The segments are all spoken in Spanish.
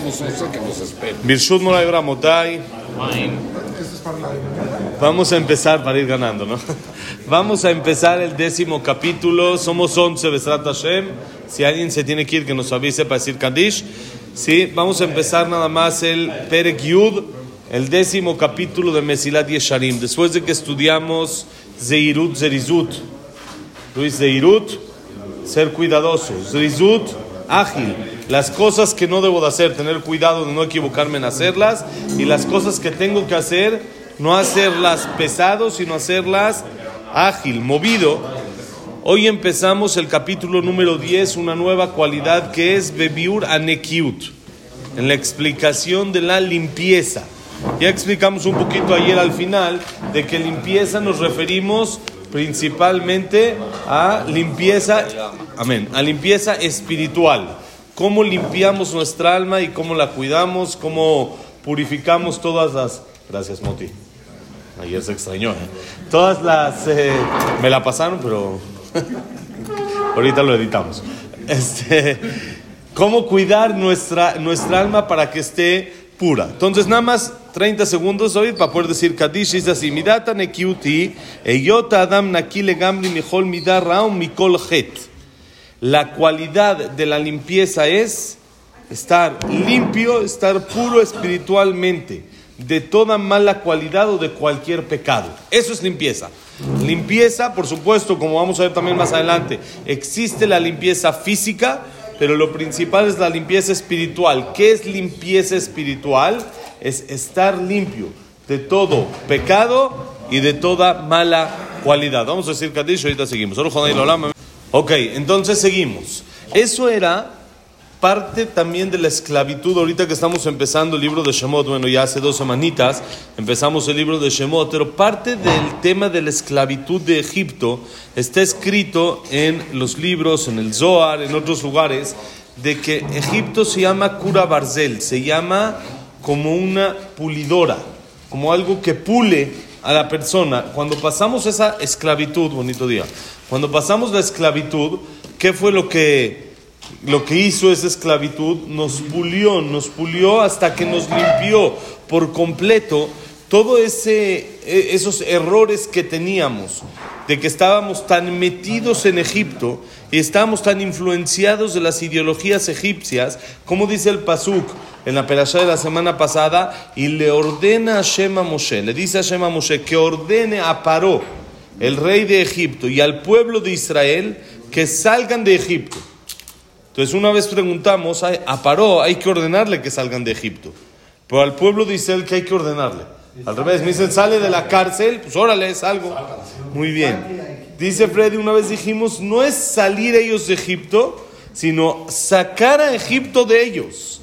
somos eso que nos espera. Birshut Moray Ramotai. Vamos a empezar para ir ganando, ¿no? Vamos a empezar el décimo capítulo. Somos 11, Besrat Hashem. Si alguien se tiene que ir, que nos avise para decir Kaddish. Sí, vamos a empezar nada más el Perek Yud, el décimo capítulo de Mesilat Yesharim. Después de que estudiamos Zeirut Zerizut. Luis Zeirut, ser cuidadoso. Zerizut, ágil. Las cosas que no debo de hacer, tener cuidado de no equivocarme en hacerlas. Y las cosas que tengo que hacer, no hacerlas pesado, sino hacerlas ágil, movido. Hoy empezamos el capítulo número 10, una nueva cualidad que es Bebiur Anekiut, en la explicación de la limpieza. Ya explicamos un poquito ayer al final de que limpieza nos referimos principalmente a limpieza, amén, a limpieza espiritual. Cómo limpiamos nuestra alma y cómo la cuidamos, cómo purificamos todas las... Gracias, Moti. Ayer se extrañó. ¿eh? Todas las... eh, me la pasaron, pero ahorita lo editamos. Este, cómo cuidar nuestra, nuestra alma para que esté pura. Entonces, nada más 30 segundos hoy para poder decir Kadish. Dice así: Midata nekiuti, eyota adam nakile gamli mihol midar raum mikol het. La cualidad de la limpieza es estar limpio, estar puro espiritualmente de toda mala cualidad o de cualquier pecado. Eso es limpieza. Limpieza, por supuesto, como vamos a ver también más adelante, existe la limpieza física, pero lo principal es la limpieza espiritual. ¿Qué es limpieza espiritual? Es estar limpio de todo pecado y de toda mala cualidad. Vamos a decir Kadish, ahorita seguimos. Ok, entonces seguimos. Eso era parte también de la esclavitud. Ahorita que estamos empezando el libro de Shemot, bueno, ya hace dos semanitas empezamos el libro de Shemot, pero parte del tema de la esclavitud de Egipto está escrito en los libros, en el Zohar, en otros lugares, de que Egipto se llama Kura Barzel, se llama como una pulidora, como algo que pule a la persona. Cuando pasamos esa esclavitud, bonito día, cuando pasamos la esclavitud, ¿qué fue lo que lo que hizo esa esclavitud nos pulió, nos pulió hasta que nos limpió por completo todo ese esos errores que teníamos de que estábamos tan metidos en Egipto y estábamos tan influenciados de las ideologías egipcias, como dice el Pasuk en la perashá de la semana pasada, y le ordena a Shema Moshe, le dice a Shema Moshe que ordene a Paró, el rey de Egipto, y al pueblo de Israel que salgan de Egipto. Entonces una vez preguntamos, a Paró hay que ordenarle que salgan de Egipto, pero al pueblo de Israel que hay que ordenarle. Al revés, me dicen, sale de la cárcel, pues órale, es algo. Muy bien. Dice Freddy, una vez dijimos, no es salir ellos de Egipto, sino sacar a Egipto de ellos.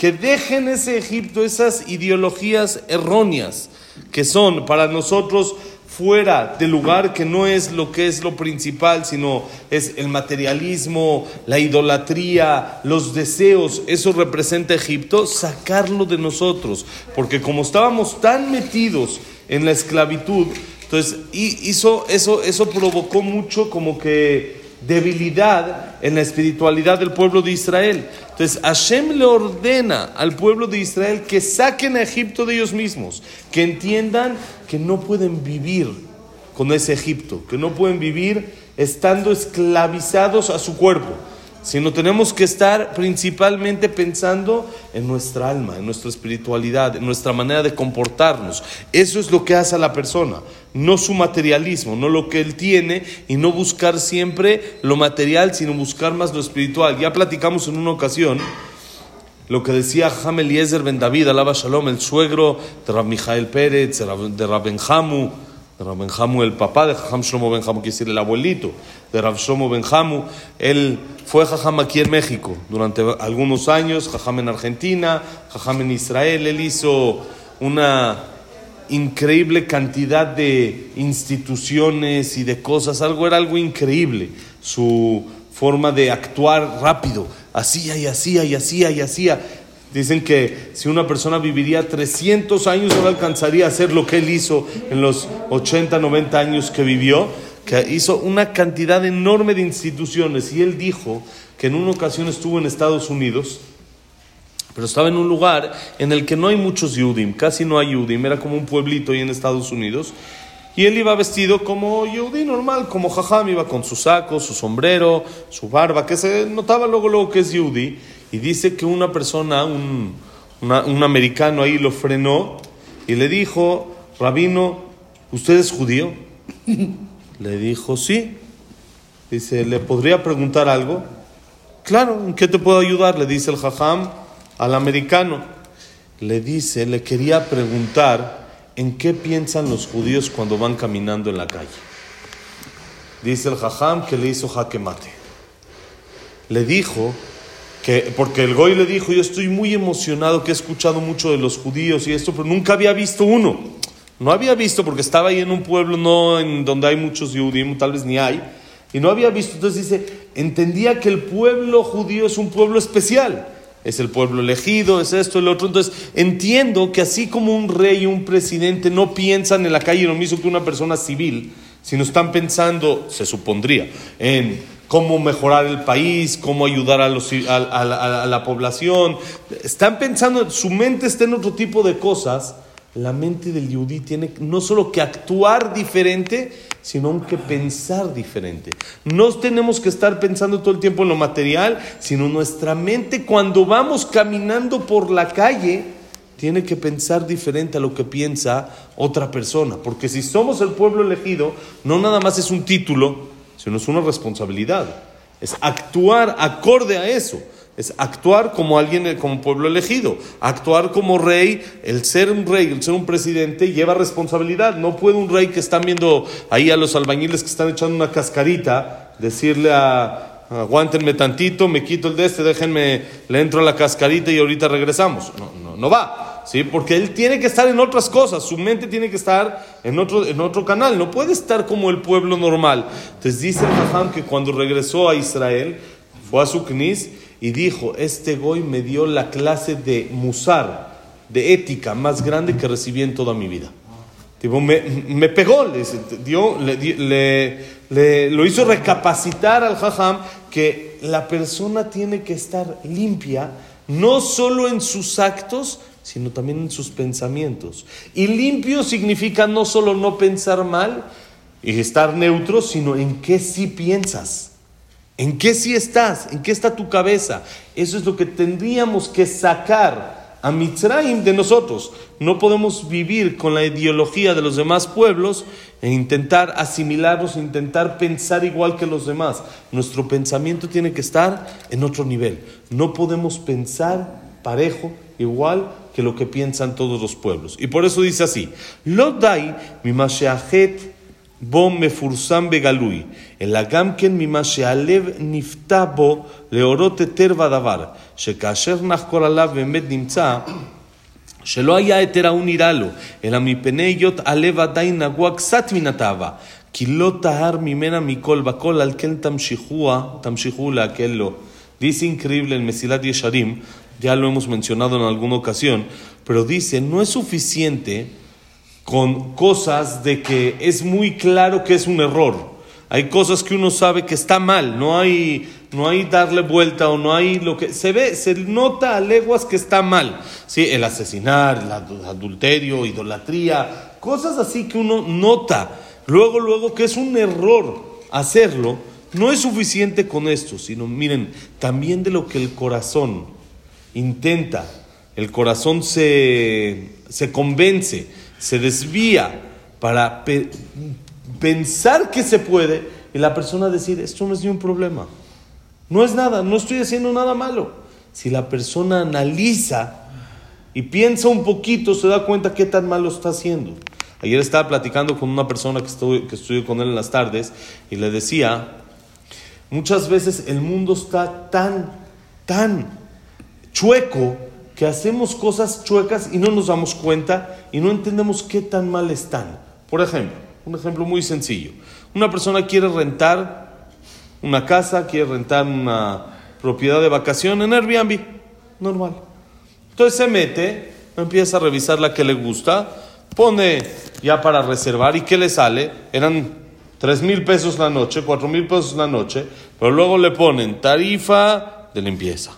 Que dejen ese Egipto, esas ideologías erróneas que son para nosotros fuera del lugar que no es lo que es lo principal, sino es el materialismo, la idolatría, los deseos, eso representa Egipto, sacarlo de nosotros, porque como estábamos tan metidos en la esclavitud, entonces hizo eso, eso provocó mucho como que debilidad en la espiritualidad del pueblo de Israel. Entonces Hashem le ordena al pueblo de Israel que saquen a Egipto de ellos mismos, que entiendan que no pueden vivir con ese Egipto, que no pueden vivir estando esclavizados a su cuerpo, sino tenemos que estar principalmente pensando en nuestra alma, en nuestra espiritualidad, en nuestra manera de comportarnos. Eso es lo que hace a la persona, no su materialismo, no lo que él tiene y no buscar siempre lo material, sino buscar más lo espiritual. Ya platicamos en una ocasión lo que decía Ham Eliezer Ben David, alaba Shalom, el suegro de Rab Mijael Pérez, de Rab Benjamu, de Benjamu, el papá de Jajam Shlomo Benjamu, quiere decir el abuelito de Rab Shlomo Benjamu. Él fue Jajam aquí en México durante algunos años, Jajam en Argentina, Jajam en Israel. Él hizo una increíble cantidad de instituciones y de cosas, algo era algo increíble, su forma de actuar rápido, hacía y hacía y hacía y hacía. Dicen que si una persona viviría 300 años no alcanzaría a hacer lo que él hizo en los 80, 90 años que vivió, que hizo una cantidad enorme de instituciones y él dijo que en una ocasión estuvo en Estados Unidos Pero estaba en un lugar en el que no hay muchos Yudim, casi no hay Yudim, era como un pueblito ahí en Estados Unidos. Y él iba vestido como Yudí normal, como Jajam, iba con su saco, su sombrero, su barba, que se notaba luego, luego que es Yudí. Y dice que una persona, un, un americano ahí lo frenó y le dijo, Rabino, ¿usted es judío? le dijo, sí. Dice, ¿le podría preguntar algo? Claro, ¿en qué te puedo ayudar? Le dice el Jajam al americano. Le dice, le quería preguntar en qué piensan los judíos cuando van caminando en la calle. Dice el Jajam que le hizo jaque mate. Le dijo que, porque el Goy le dijo, yo estoy muy emocionado que he escuchado mucho de los judíos y esto, pero nunca había visto uno. No había visto porque estaba ahí en un pueblo no en donde hay muchos judíos, tal vez ni hay, y no había visto. Entonces dice, entendía que el pueblo judío es un pueblo especial es el pueblo elegido, es esto, el otro. Entonces, entiendo que así como un rey y un presidente no piensan en la calle lo mismo que una persona civil, sino están pensando, se supondría, en cómo mejorar el país, cómo ayudar a, los, a, la población. Están pensando, su mente está en otro tipo de cosas. La mente del yudí tiene no solo que actuar diferente, sino que pensar diferente. No tenemos que estar pensando todo el tiempo en lo material, sino nuestra mente cuando vamos caminando por la calle tiene que pensar diferente a lo que piensa otra persona. Porque si somos el pueblo elegido, no nada más es un título, sino es una responsabilidad. Es actuar acorde a eso es actuar como alguien, como pueblo elegido, actuar como rey, el ser un rey, el ser un presidente lleva responsabilidad. No puede un rey que están viendo ahí a los albañiles que están echando una cascarita, decirle a, aguántenme tantito, me quito el de este, déjenme, le entro a la cascarita y ahorita regresamos. No, no, no va. ¿Sí? Porque él tiene que estar en otras cosas, su mente tiene que estar en otro, en otro canal, no puede estar como el pueblo normal. Entonces dice el que cuando regresó a Israel, fue a su knis y dijo, este goy me dio la clase de musar, de ética más grande que recibí en toda mi vida. Tipo, me, me pegó, le, dio, le, le, lo hizo recapacitar al jajam que la persona tiene que estar limpia, no solo en sus actos, sino también en sus pensamientos. Y limpio significa no solo no pensar mal y estar neutro, sino en qué sí piensas. ¿En qué sí estás? ¿En qué está tu cabeza? Eso es lo que tendríamos que sacar a Mitzrayim de nosotros. No podemos vivir con la ideología de los demás pueblos e intentar asimilarlos, intentar pensar igual que los demás. Nuestro pensamiento tiene que estar en otro nivel. No podemos pensar parejo, igual que lo que piensan todos los pueblos. Y por eso dice así: Lo dai mi בו מפורסם בגלוי, אלא גם כן ממה שהלב נפתע בו להורות היתר בדבר, שכאשר נחקור עליו באמת נמצא שלא היה היתר ההוא נראה לו, אלא מפני היות הלב עדיין נגוע קצת מן התאווה, כי לא טהר ממנה מכל וכל, על כן תמשיכוה, תמשיכו להקל לו. Dice increíble en Mesilat Yesharim, ya lo hemos mencionado en alguna ocasión, pero dice, no es suficiente con cosas de que es muy claro que es un error. Hay cosas que uno sabe que está mal, no hay, no hay darle vuelta o no hay lo que se ve, se nota a leguas que está mal. ¿sí? El asesinar, el adulterio, idolatría, cosas así que uno nota luego, luego que es un error hacerlo. No es suficiente con esto, sino miren, también de lo que el corazón intenta, el corazón se, se convence se desvía para pensar que se puede y la persona decir, esto no es ni un problema, no es nada, no estoy haciendo nada malo. Si la persona analiza y piensa un poquito, se da cuenta qué tan malo está haciendo. Ayer estaba platicando con una persona que estuve, que con él en las tardes y le decía, muchas veces el mundo está tan, tan chueco que hacemos cosas chuecas y no nos damos cuenta y no entendemos qué tan mal están. Por ejemplo, un ejemplo muy sencillo. Una persona quiere rentar una casa, quiere rentar una propiedad de vacación en Airbnb, normal. Entonces se mete, empieza a revisar la que le gusta, pone ya para reservar y ¿qué le sale? Eran 3 mil pesos la noche, 4 mil pesos la noche, pero luego le ponen tarifa de limpieza,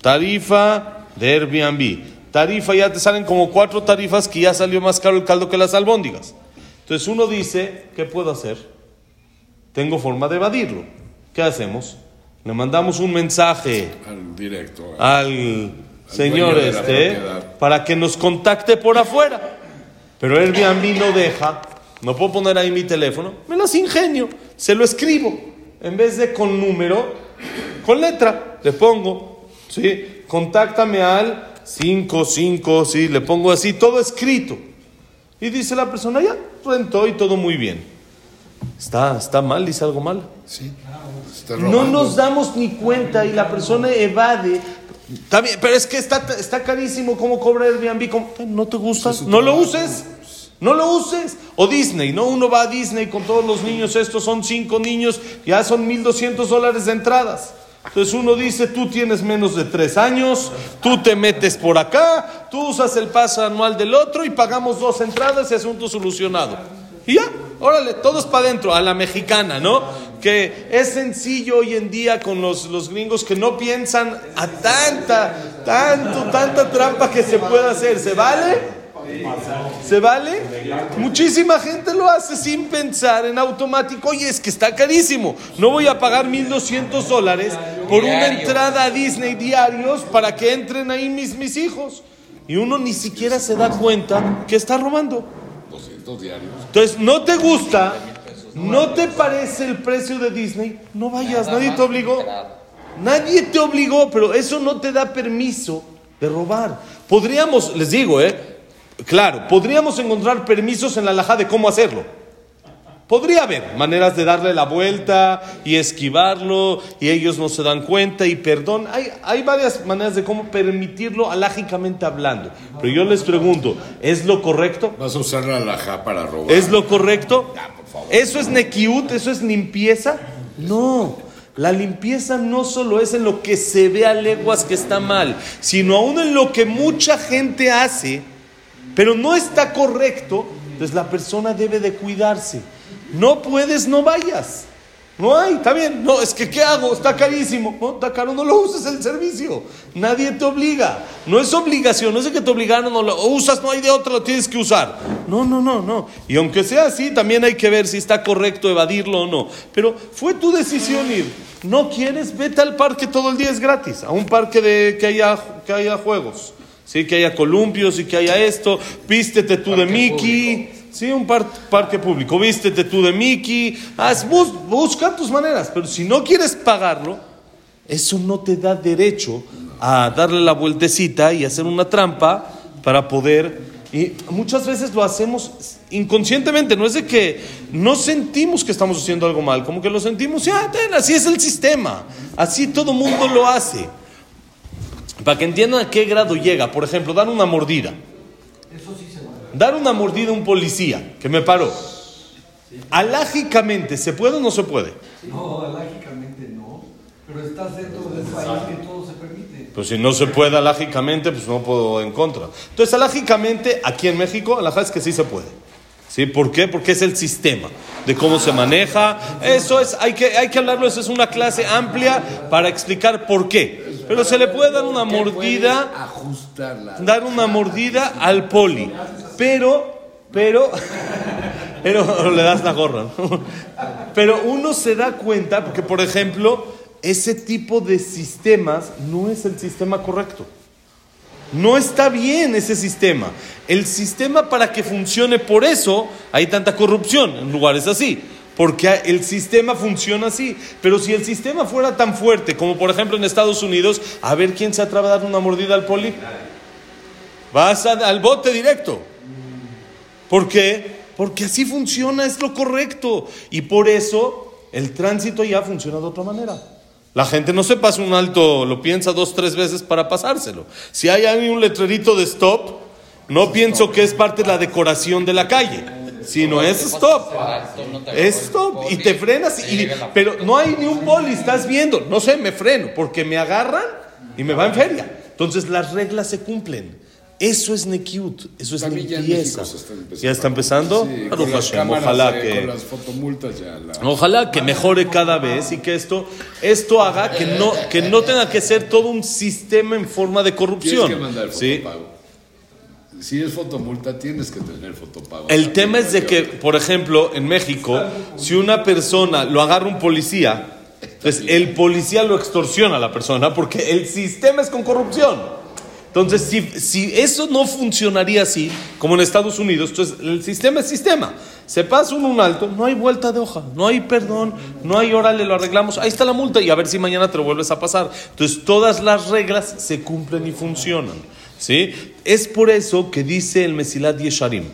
tarifa de Airbnb. Tarifa, ya te salen como cuatro tarifas que ya salió más caro el caldo que las albóndigas. Entonces uno dice, ¿qué puedo hacer? Tengo forma de evadirlo. ¿Qué hacemos? Le mandamos un mensaje Al directo. al señor este para que nos contacte por afuera. Pero Airbnb no deja, no puedo poner ahí mi teléfono, me las ingenio, se lo escribo. En vez de con número, con letra, le pongo, ¿sí? Contáctame al 55, ¿sí? Le pongo así, todo escrito. Y dice la persona, ya, rentó y todo muy bien. Está, está mal, dice algo mal. Sí. No nos damos ni cuenta y la persona evade. Bien, pero es que está, está carísimo cómo cobra Airbnb. ¿Cómo? ¿No te gusta? No lo uses. No lo uses. O Disney, ¿no? Uno va a Disney con todos los niños. Estos son cinco niños. Ya son 1.200 dólares de entradas. Entonces uno dice, tú tienes menos de tres años, tú te metes por acá, tú usas el paso anual del otro y pagamos dos entradas y asunto solucionado. Y ya, órale, todos para adentro, a la mexicana, ¿no? Que es sencillo hoy en día con los, los gringos que no piensan a tanta, tanto, tanta trampa que se puede hacer. ¿Se vale? ¿Se vale? Muchísima gente lo hace sin pensar en automático. Oye, es que está carísimo. No voy a pagar 1.200 dólares por una entrada a Disney diarios para que entren ahí mis, mis hijos. Y uno ni siquiera se da cuenta que está robando. 200 diarios. Entonces, ¿no te gusta? ¿No te parece el precio de Disney? No vayas, nadie te obligó. Nadie te obligó, pero eso no te da permiso de robar. Podríamos, les digo, ¿eh? Claro, podríamos encontrar permisos en la alhaja de cómo hacerlo. Podría haber maneras de darle la vuelta y esquivarlo y ellos no se dan cuenta y perdón. Hay, hay varias maneras de cómo permitirlo alágicamente hablando. Pero yo les pregunto, ¿es lo correcto? Vas a usar la alhaja para robar. ¿Es lo correcto? ¿Eso es nekiut? ¿Eso es limpieza? No. La limpieza no solo es en lo que se ve a leguas que está mal, sino aún en lo que mucha gente hace, pero no está correcto, entonces la persona debe de cuidarse. No puedes, no vayas. No hay, está bien. No, es que ¿qué hago? Está carísimo. No, está caro, no lo uses el servicio. Nadie te obliga. No es obligación, no es que te obligaron, no lo usas, no hay de otra, lo tienes que usar. No, no, no, no. Y aunque sea así, también hay que ver si está correcto evadirlo o no. Pero fue tu decisión ir. No quieres, vete al parque todo el día, es gratis. A un parque de, que, haya, que haya juegos. Sí, que haya columpios y que haya esto. Vístete tú de Mickey. Sí, un par- parque público. Vístete tú de Mickey. Haz, bus- busca tus maneras. Pero si no quieres pagarlo, eso no te da derecho a darle la vueltecita y hacer una trampa para poder. Y muchas veces lo hacemos inconscientemente, no es de que no sentimos que estamos haciendo algo mal, como que lo sentimos, ya, ten, así es el sistema, así todo mundo lo hace. Para que entiendan a qué grado llega, por ejemplo, dar una mordida. Dar una mordida a un policía que me paró. Alágicamente, ¿se puede o no se puede? No, alágicamente no. Pero estás dentro del país que todo se permite. Pues si no se puede alágicamente, pues no puedo en contra. Entonces, alágicamente, aquí en México, alajá es que sí se puede. ¿Sí? ¿Por qué? Porque es el sistema de cómo se maneja. Eso es, hay que, hay que hablarlo, eso es una clase amplia para explicar por qué. Pero se le puede dar una mordida Ajustarla. dar una mordida al poli. Pero, pero, pero le das la gorra. ¿no? Pero uno se da cuenta, porque por ejemplo, ese tipo de sistemas no es el sistema correcto. No está bien ese sistema. El sistema para que funcione, por eso hay tanta corrupción en lugares así. Porque el sistema funciona así. Pero si el sistema fuera tan fuerte como por ejemplo en Estados Unidos, a ver quién se atreve a dar una mordida al poli. Vas a- al bote directo. ¿Por qué? Porque así funciona, es lo correcto. Y por eso el tránsito ya funciona de otra manera. La gente no se pasa un alto, lo piensa dos, tres veces para pasárselo. Si hay ahí un letrerito de stop, no pienso que es parte de la decoración de la calle, sino es stop. Es stop. Y te frenas, y, pero no hay ni un poli, estás viendo. No sé, me freno, porque me agarran y me va en feria. Entonces las reglas se cumplen. Eso es Nekiut, eso es También limpieza. Está empezando. ¿Ya está empezando? Sí, Hashem, cámaras, ojalá eh, que... Con las fotomultas ya. la- Ojalá que mejore cada vez y que esto, esto haga que no, que no tenga que ser todo un sistema en forma de Tienes corrupción. que mandar el ¿sí? fotopago. Si es fotomulta, tienes que tener fotopago. El tema es de que, por ejemplo, en México, si una persona lo agarra un policía, entonces el policía lo extorsiona a la persona porque el sistema es con corrupción. Entonces, si, si eso no funcionaría así, como en Estados Unidos, entonces el sistema es sistema. Se pasa un, un alto, no hay vuelta de hoja, no hay perdón, no hay órale, lo arreglamos, ahí está la multa y a ver si mañana te lo vuelves a pasar. Entonces, todas las reglas se cumplen y funcionan. ¿sí? Es por eso que dice el Mesilat Yesharim,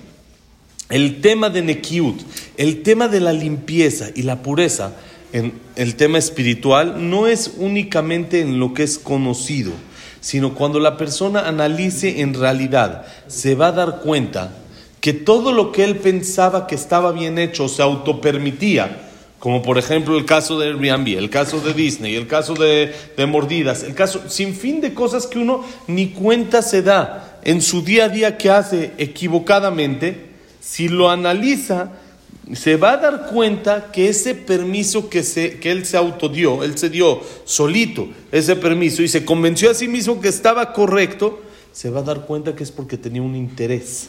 el tema de Nekiut, el tema de la limpieza y la pureza, en el tema espiritual, no es únicamente en lo que es conocido, sino cuando la persona analice en realidad, se va a dar cuenta que todo lo que él pensaba que estaba bien hecho se autopermitía, como por ejemplo el caso de Airbnb, el caso de Disney, el caso de, de mordidas, el caso sin fin de cosas que uno ni cuenta se da en su día a día que hace equivocadamente, si lo analiza, se va a dar cuenta que ese permiso que, se, que él se autodió, él se dio solito ese permiso y se convenció a sí mismo que estaba correcto, se va a dar cuenta que es porque tenía un interés.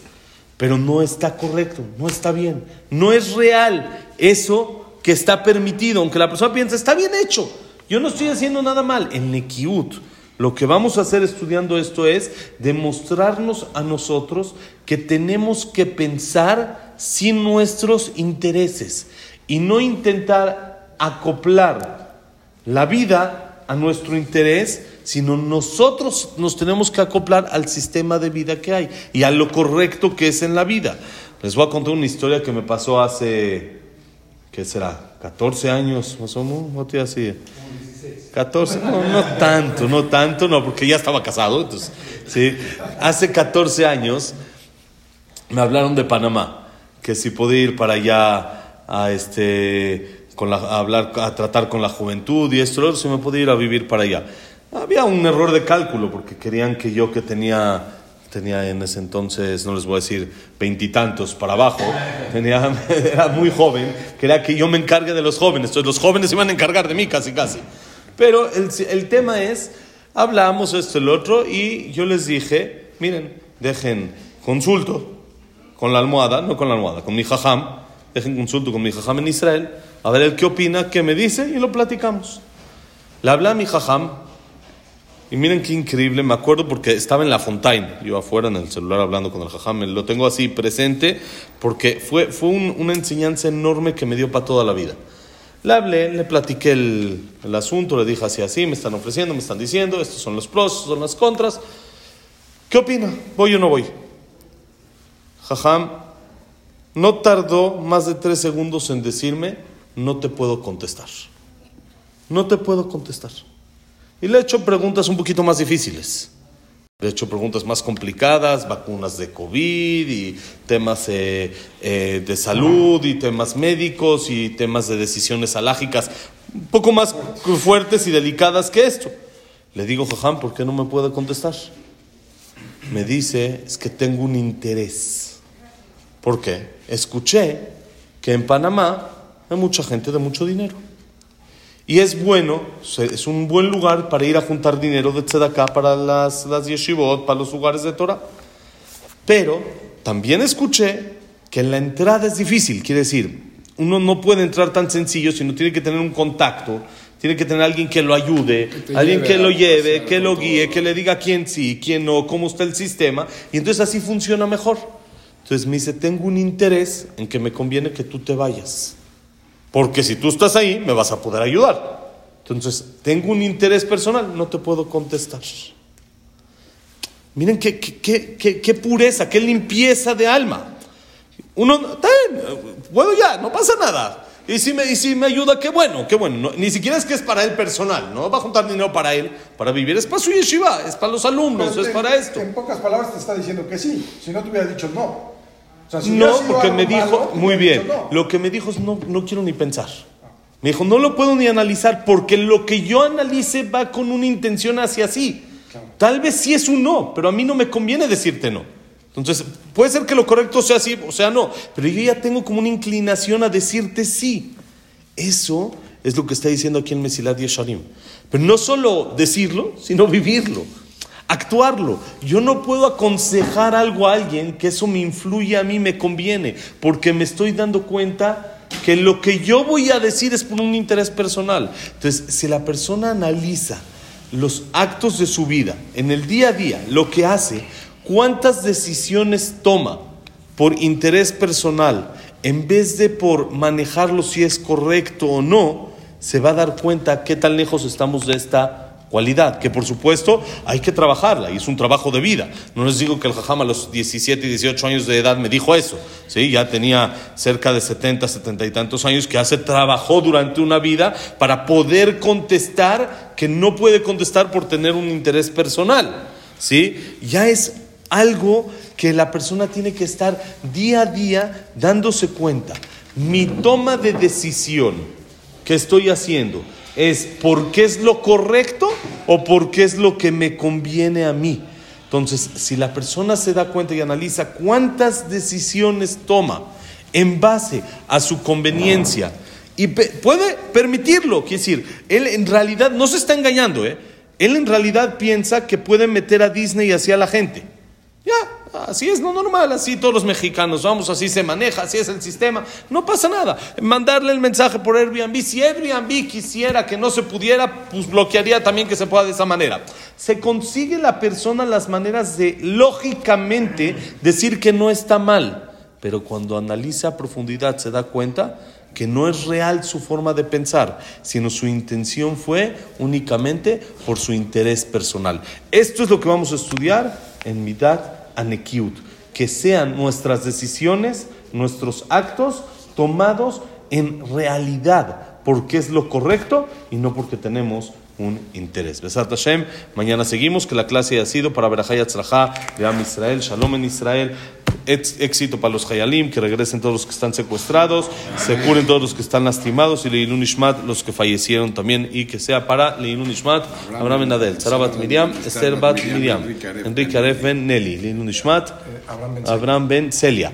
Pero no está correcto, no está bien, no es real eso que está permitido, aunque la persona piense, está bien hecho, yo no estoy haciendo nada mal. En Nekiut, lo que vamos a hacer estudiando esto es demostrarnos a nosotros que tenemos que pensar sin nuestros intereses y no intentar acoplar la vida a nuestro interés, sino nosotros nos tenemos que acoplar al sistema de vida que hay y a lo correcto que es en la vida. Les voy a contar una historia que me pasó hace, ¿qué será? 14 años, más o menos, así. 14, no, no tanto, no tanto, no, porque ya estaba casado, entonces, sí. Hace 14 años me hablaron de Panamá, que si podía ir para allá a este, con hablar, a tratar con la juventud y esto, si me podía ir a vivir para allá. Había un error de cálculo, porque querían que yo que tenía, tenía en ese entonces, no les voy a decir veintitantos para abajo, tenía, era muy joven, quería que yo me encargue de los jóvenes, entonces los jóvenes iban a encargar de mí casi, casi. Pero el, el tema es, hablamos esto el otro, y yo les dije, miren, dejen consulto con la almohada, no con la almohada, con mi jajam, dejen consulto con mi jajam en Israel, a ver el qué opina, qué me dice, y lo platicamos. Le hablé a mi jajam, y miren qué increíble, me acuerdo porque estaba en la Fontaine, yo afuera en el celular hablando con el jajam, lo tengo así presente, porque fue, fue un- una enseñanza enorme que me dio para toda la vida. Le hablé, le platiqué el, asunto, le dije así, así, me están ofreciendo, me están diciendo, estos son los pros, estos son las contras. ¿Qué opina? ¿Voy o no voy? Jajam, no tardó más de tres segundos en decirme, no te puedo contestar. No te puedo contestar. Y le he hecho preguntas un poquito más difíciles. He hecho preguntas más complicadas, vacunas de COVID y temas eh, eh, de salud y temas médicos y temas de decisiones alágicas, un poco más fuertes y delicadas que esto. Le digo, Jajam, ¿por qué no me puede contestar? Me dice, es que tengo un interés. ¿Por qué? Escuché que en Panamá hay mucha gente de mucho dinero. Y es bueno, es un buen lugar para ir a juntar dinero de tzedakah para las, las yeshivot, para los lugares de Torah. Pero también escuché que la entrada es difícil, quiere decir, uno no puede entrar tan sencillo, sino tiene que tener un contacto, tiene que tener alguien que lo ayude, te alguien que lo lleve, que lo guíe, todo. que le diga quién sí, quién no, cómo está el sistema, y entonces así funciona mejor. Entonces me dice, tengo un interés en que me conviene que tú te vayas. Porque si tú estás ahí, me vas a poder ayudar. Entonces, tengo un interés personal, no te puedo contestar. Miren qué, qué, qué, qué- qué pureza, qué limpieza de alma. Uno, está bien, puedo ya, no pasa nada. Y si me, y si me ayuda, qué bueno, qué bueno. No- ni siquiera es que es para él personal, no va a juntar dinero para él, para vivir. Es para su yeshiva, es para los alumnos, Pero es para esto. En pocas palabras te está diciendo que sí. Si no te hubiera dicho no. O sea, si hubiera No, porque me dijo, malo, muy bien, dicho no. lo que me dijo es no, no quiero ni pensar. Me dijo, no lo puedo ni analizar porque lo que yo analice va con una intención hacia sí. Tal vez sí es un no, pero a mí no me conviene decirte no. Entonces, puede ser que lo correcto sea sí o sea no, pero yo ya tengo como una inclinación a decirte sí. Eso es lo que está diciendo aquí en Mesilat Yesharim. Pero no solo decirlo, sino vivirlo, actuarlo. Yo no puedo aconsejar algo a alguien que eso me influye a mí, me conviene, porque me estoy dando cuenta que lo que yo voy a decir es por un interés personal. Entonces, si la persona analiza los actos de su vida, en el día a día, lo que hace, cuántas decisiones toma por interés personal, en vez de por manejarlo si es correcto o no, se va a dar cuenta qué tan lejos estamos de esta cualidad, que por supuesto hay que trabajarla y es un trabajo de vida. No les digo que el jajam a los 17 y 18 años de edad me dijo eso, ¿sí? ya tenía cerca de 70, 70 y tantos años que hace trabajó durante una vida para poder contestar que no puede contestar por tener un interés personal. ¿sí? Ya es algo que la persona tiene que estar día a día dándose cuenta. Mi toma de decisión que estoy haciendo es porque es lo correcto o porque es lo que me conviene a mí. Entonces, si la persona se da cuenta y analiza cuántas decisiones toma en base a su conveniencia y puede permitirlo, quiere decir, él en realidad no se está engañando, ¿eh? él en realidad piensa que puede meter a Disney hacia la gente. Ya, así es lo normal, así todos los mexicanos, vamos, así se maneja, así es el sistema, no pasa nada. Mandarle el mensaje por Airbnb, si Airbnb quisiera que no se pudiera, pues bloquearía también que se pueda de esa manera. Se consigue la persona las maneras de, lógicamente, decir que no está mal, pero cuando analiza a profundidad se da cuenta que no es real su forma de pensar, sino su intención fue únicamente por su interés personal. Esto es lo que vamos a estudiar en Midat Anekiut, que sean nuestras decisiones, nuestros actos tomados en realidad, porque es lo correcto y no porque tenemos un interés. Besat Hashem, mañana seguimos, que la clase ha sido para Berajay Atzrajá, de Am Israel, Shalom en Israel, éxito para los Hayalim, que regresen todos los que están secuestrados, se curen todos los que están lastimados y Leilun Ishmat, los que fallecieron también, y que sea para Leilun Ishmat, Abraham Ben Adel, Sarabat Miriam, Esther Bat Miriam, Enrique Aref Ben Nelly, Leilun Ishmat, Abraham Ben Celia.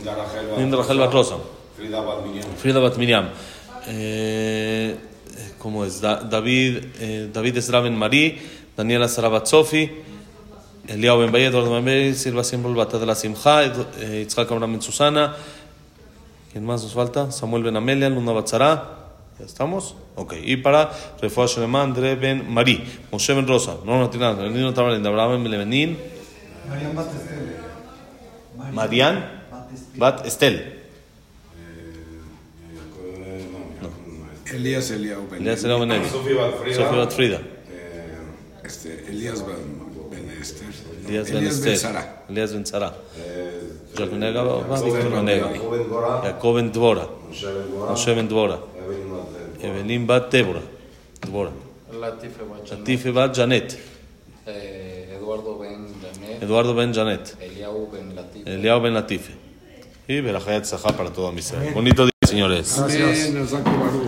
Linda Rachel Bat Linda Rachel Bat Rosa. Frida Bat Miriam. Frida Bat Miriam. Eh, ¿Cómo es? Da- David, eh, David Esra Ben Marí. Daniela Sarabat Sofi. Eliao Ben Baye, Eduardo Ben Baye, Silva Siembol Bata de la Simja, eh, Itzhak Abraham Ben Susana. ¿Quién más nos falta? Samuel Ben Amelia, Luna Batzara. ¿Ya estamos? Ok. Y para Refuah Shelema, André Ben Marí, Moshe Ben Rosa, no no tiene nada, Nino Tabalín, Abraham Ben Levenin, Marian Batestel. Marian Bat Estel. Elías Eliau Ben. Elías Eliao Ben Eli. Sofía Bat Frida. Sofía Bat Frida. Eh, este, Elías Ben, ben Esther. Elías Ben Elías Ben Estel. Sara. Elías Ben Sara. Eh, Jacob Nega, Víctor Ben Nega. Jacob Ben Dora. Jacob Ben Dvora. Moshe Ben Dora. Moshe Ben Dvora. Evelyn Bat- Evelyn Bat Débora. Dvora. Latife Bachanet, Latife Bat Janet. eh, Eduardo Ben Janet, Eduardo Ben Janet. Eliau Ben Latife. Eliao Ben Latife. Y Berajayat Zahá para todo Israel. Bonito día, señores. Baruch.